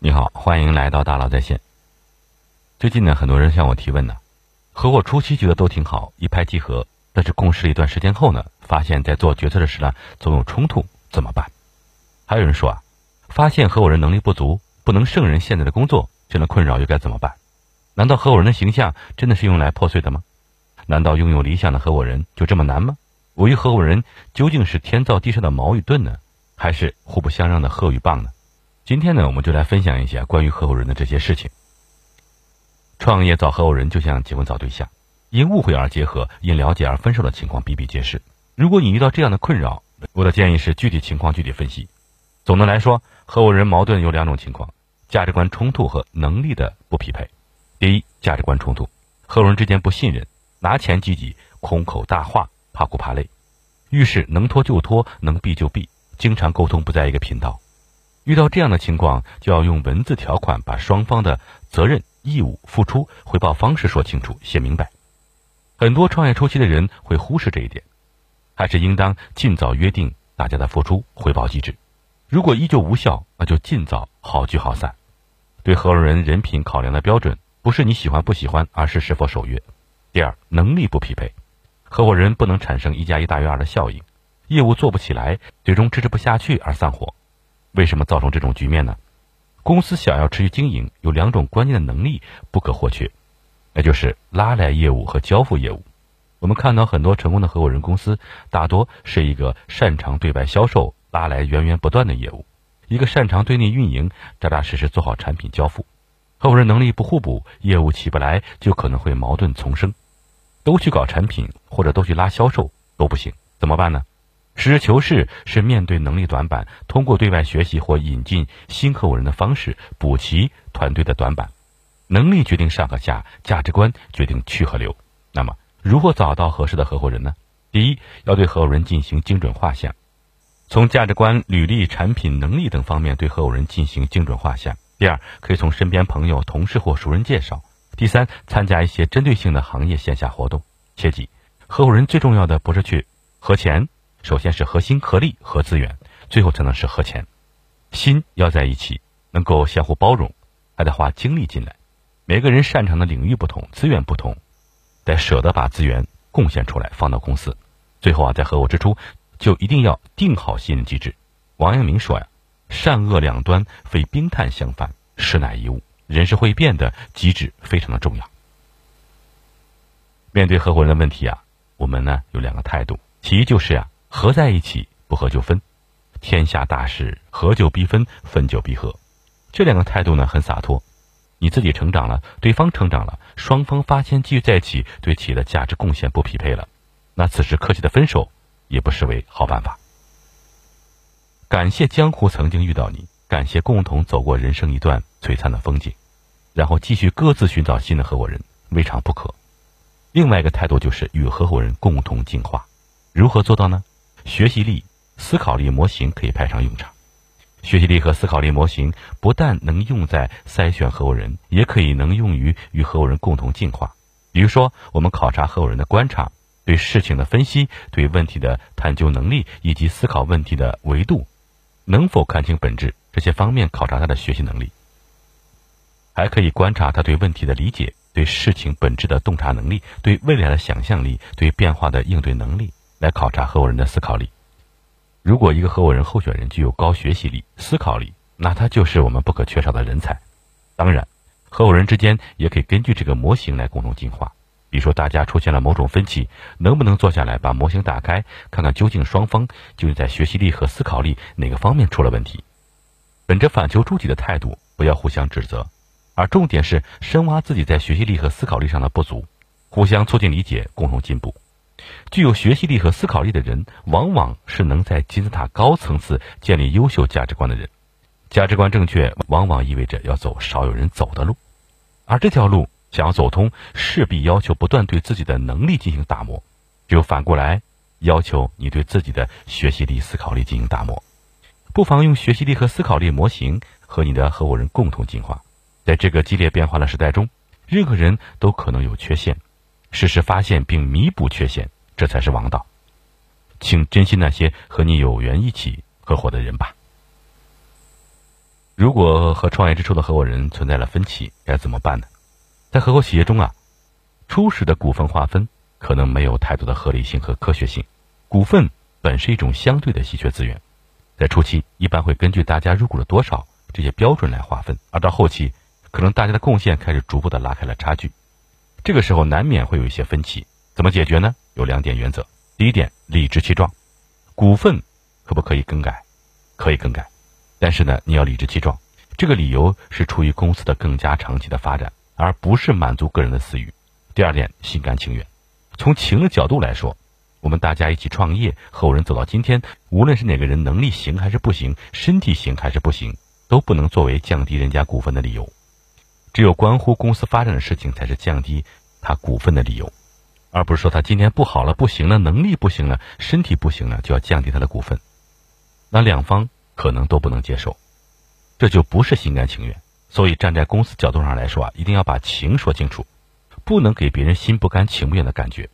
你好，欢迎来到大佬在线。最近呢，很多人向我提问呢，合伙初期觉得都挺好，一拍即合，但是共事了一段时间后呢，发现在做决策的时呢，总有冲突，怎么办？还有人说啊，发现合伙人能力不足，不能胜任现在的工作，这样的困扰又该怎么办？难道合伙人的形象真的是用来破碎的吗？难道拥有理想的合伙人就这么难吗？我与合伙人究竟是天造地设的矛与盾呢，还是互不相让的鹤与蚌呢？今天呢，我们就来分享一下关于合伙人的这些事情。创业找合伙人就像结婚找对象，因误会而结合，因了解而分手的情况比比皆是。如果你遇到这样的困扰，我的建议是具体情况具体分析。总的来说，合伙人矛盾有两种情况：价值观冲突和能力的不匹配。第一，价值观冲突，合伙人之间不信任，拿钱积极，空口大话，怕苦怕累，遇事能拖就拖，能避就避，经常沟通不在一个频道。遇到这样的情况，就要用文字条款把双方的责任、义务、付出、回报方式说清楚、写明白。很多创业初期的人会忽视这一点，还是应当尽早约定大家的付出回报机制。如果依旧无效，那就尽早好聚好散。对合伙人人品考量的标准，不是你喜欢不喜欢，而是是否守约。第二，能力不匹配，合伙人不能产生一加一大于二的效应，业务做不起来，最终支持不下去而散伙。为什么造成这种局面呢？公司想要持续经营，有两种关键的能力不可或缺，那就是拉来业务和交付业务。我们看到很多成功的合伙人公司，大多是一个擅长对外销售，拉来源源不断的业务；一个擅长对内运营，扎扎实实做好产品交付。合伙人能力不互补，业务起不来，就可能会矛盾丛生。都去搞产品或者都去拉销售都不行，怎么办呢？实事求是是面对能力短板，通过对外学习或引进新合伙人的方式补齐团队的短板。能力决定上和下，价值观决定去和留。那么，如何找到合适的合伙人呢？第一，要对合伙人进行精准画像，从价值观、履历、产品、能力等方面对合伙人进行精准画像。第二，可以从身边朋友、同事或熟人介绍。第三，参加一些针对性的行业线下活动。切记，合伙人最重要的不是去和钱。首先是合心合力合资源，最后才能是合钱。心要在一起，能够相互包容，还得花精力进来。每个人擅长的领域不同，资源不同，得舍得把资源贡献出来，放到公司。最后啊，在合伙之初，就一定要定好信任机制。王阳明说呀：“善恶两端非冰炭相反，实乃一物。”人是会变的，机制非常的重要。面对合伙人的问题啊，我们呢有两个态度，其一就是呀。合在一起，不合就分。天下大事，合就必分，分就必合。这两个态度呢，很洒脱。你自己成长了，对方成长了，双方发现继续在一起，对企业的价值贡献不匹配了，那此时客气的分手，也不失为好办法。感谢江湖曾经遇到你，感谢共同走过人生一段璀璨的风景，然后继续各自寻找新的合伙人，未尝不可。另外一个态度就是与合伙人共同进化。如何做到呢？学习力、思考力模型可以派上用场。学习力和思考力模型不但能用在筛选合伙人，也可以能用于与合伙人共同进化。比如说，我们考察合伙人的观察、对事情的分析、对问题的探究能力以及思考问题的维度，能否看清本质这些方面考察他的学习能力。还可以观察他对问题的理解、对事情本质的洞察能力、对未来的想象力、对变化的应对能力。来考察合伙人的思考力。如果一个合伙人候选人具有高学习力、思考力，那他就是我们不可缺少的人才。当然，合伙人之间也可以根据这个模型来共同进化。比如说，大家出现了某种分歧，能不能坐下来把模型打开，看看究竟双方究竟在学习力和思考力哪个方面出了问题？本着反求诸己的态度，不要互相指责，而重点是深挖自己在学习力和思考力上的不足，互相促进理解，共同进步。具有学习力和思考力的人，往往是能在金字塔高层次建立优秀价值观的人。价值观正确，往往意味着要走少有人走的路，而这条路想要走通，势必要求不断对自己的能力进行打磨，就反过来要求你对自己的学习力、思考力进行打磨。不妨用学习力和思考力模型和你的合伙人共同进化。在这个激烈变化的时代中，任何人都可能有缺陷。适时发现并弥补缺陷，这才是王道。请珍惜那些和你有缘一起合伙的人吧。如果和创业之初的合伙人存在了分歧，该怎么办呢？在合伙企业中啊，初始的股份划分可能没有太多的合理性和科学性。股份本是一种相对的稀缺资源，在初期一般会根据大家入股了多少这些标准来划分，而到后期，可能大家的贡献开始逐步的拉开了差距，这个时候难免会有一些分歧。怎么解决呢？有两点原则。第一点，理直气壮，股份可不可以更改？可以更改。但是呢，你要理直气壮，这个理由是出于公司的更加长期的发展，而不是满足个人的私欲。第二点，心甘情愿。从情的角度来说，我们大家一起创业，合伙人走到今天，无论是哪个人能力行还是不行，身体行还是不行，都不能作为降低人家股份的理由。只有关乎公司发展的事情，才是降低他股份的理由，而不是说他今天不好了、不行了、能力不行了、身体不行了，就要降低他的股份。那两方。可能都不能接受，这就不是心甘情愿。所以站在公司角度上来说啊，一定要把情说清楚，不能给别人心不甘情不愿的感觉。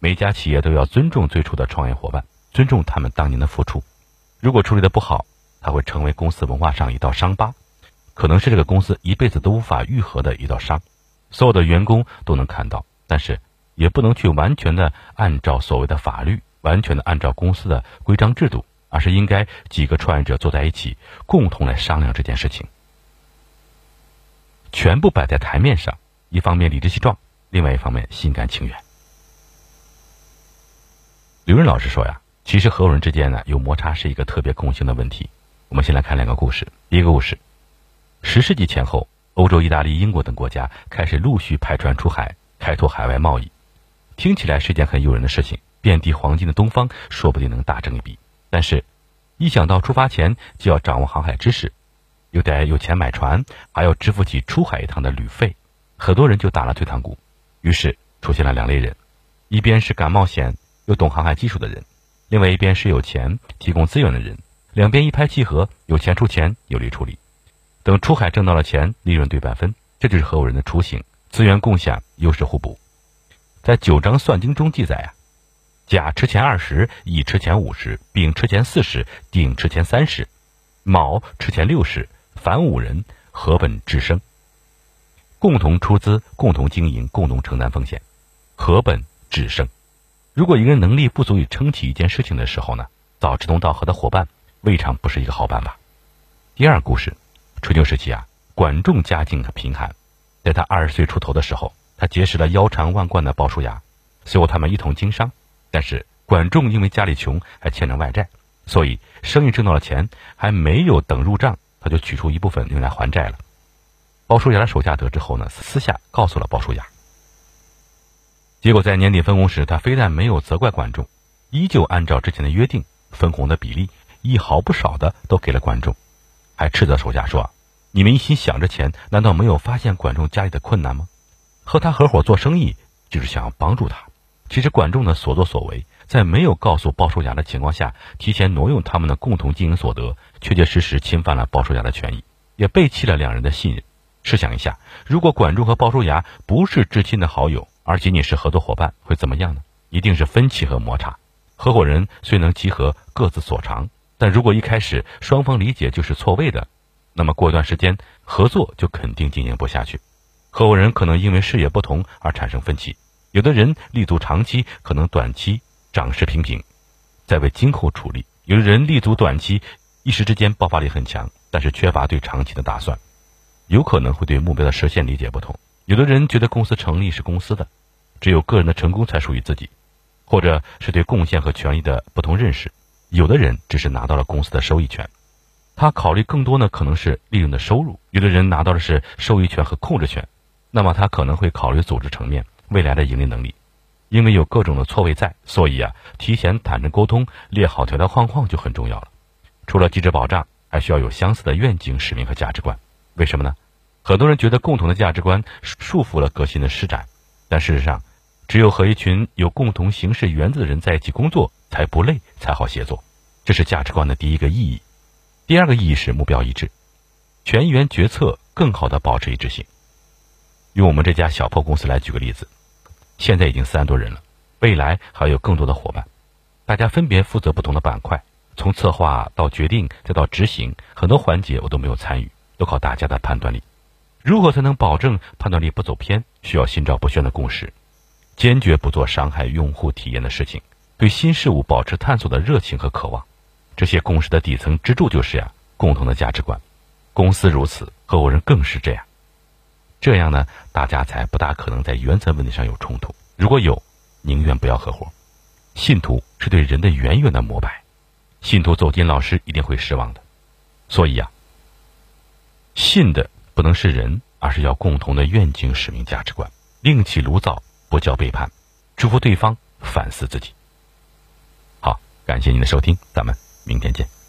每家企业都要尊重最初的创业伙伴，尊重他们当年的付出。如果处理的不好，它会成为公司文化上一道伤疤，可能是这个公司一辈子都无法愈合的一道伤。所有的员工都能看到，但是也不能去完全的按照所谓的法律，完全的按照公司的规章制度。而是应该几个创业者坐在一起，共同来商量这件事情，全部摆在台面上。一方面理直气壮，另外一方面心甘情愿。刘润老师说呀，其实合伙人之间呢有摩擦是一个特别共性的问题。我们先来看两个故事。第一个故事，十世纪前后，欧洲、意大利、英国等国家开始陆续派船出海，开拓海外贸易，听起来是件很诱人的事情。遍地黄金的东方，说不定能大挣一笔。但是，一想到出发前就要掌握航海知识，又得有钱买船，还要支付起出海一趟的旅费，很多人就打了退堂鼓。于是出现了两类人：一边是敢冒险又懂航海技术的人，另外一边是有钱提供资源的人。两边一拍即合，有钱出钱，有力出力。等出海挣到了钱，利润对半分，这就是合伙人的雏形：资源共享，优势互补。在《九章算经》中记载啊。甲吃钱二十，乙吃钱五十，丙吃钱四十，丁吃钱三十，卯吃钱六十，凡五人合本致生，共同出资，共同经营，共同承担风险，合本致生。如果一个人能力不足以撑起一件事情的时候呢，找志同道合的伙伴，未尝不是一个好办法。第二故事，春秋时期啊，管仲家境很贫寒，在他二十岁出头的时候，他结识了腰缠万贯的鲍叔牙，随后他们一同经商。但是管仲因为家里穷，还欠着外债，所以生意挣到了钱，还没有等入账，他就取出一部分用来还债了。鲍叔牙的手下得知后呢，私下告诉了鲍叔牙。结果在年底分红时，他非但没有责怪管仲，依旧按照之前的约定，分红的比例一毫不少的都给了管仲，还斥责手下说：“你们一心想着钱，难道没有发现管仲家里的困难吗？和他合伙做生意，就是想要帮助他。”其实管仲的所作所为，在没有告诉鲍叔牙的情况下，提前挪用他们的共同经营所得，确确实实侵犯了鲍叔牙的权益，也背弃了两人的信任。试想一下，如果管仲和鲍叔牙不是至亲的好友，而仅仅是合作伙伴，会怎么样呢？一定是分歧和摩擦。合伙人虽能集合各自所长，但如果一开始双方理解就是错位的，那么过段时间合作就肯定经营不下去。合伙人可能因为视野不同而产生分歧。有的人立足长期，可能短期涨势平平，在为今后处理；有的人立足短期，一时之间爆发力很强，但是缺乏对长期的打算，有可能会对目标的实现理解不同。有的人觉得公司成立是公司的，只有个人的成功才属于自己，或者是对贡献和权益的不同认识。有的人只是拿到了公司的收益权，他考虑更多呢，可能是利润的收入；有的人拿到的是收益权和控制权，那么他可能会考虑组织层面。未来的盈利能力，因为有各种的错位在，所以啊，提前坦诚沟通，列好条条框框就很重要了。除了机制保障，还需要有相似的愿景、使命和价值观。为什么呢？很多人觉得共同的价值观束缚了革新的施展，但事实上，只有和一群有共同行事原则的人在一起工作，才不累，才好协作。这是价值观的第一个意义。第二个意义是目标一致，全员决策更好的保持一致性。用我们这家小破公司来举个例子。现在已经三十多人了，未来还有更多的伙伴，大家分别负责不同的板块，从策划到决定再到执行，很多环节我都没有参与，都靠大家的判断力。如何才能保证判断力不走偏？需要心照不宣的共识，坚决不做伤害用户体验的事情，对新事物保持探索的热情和渴望。这些共识的底层支柱就是呀，共同的价值观。公司如此，合伙人更是这样。这样呢，大家才不大可能在原则问题上有冲突。如果有，宁愿不要合伙。信徒是对人的远远的膜拜，信徒走进老师一定会失望的。所以呀，信的。不能是人，而是要共同的愿景、使命、价值观，另起炉灶，不叫背叛。祝福对方，反思自己。感谢您的收听，咱们明天见。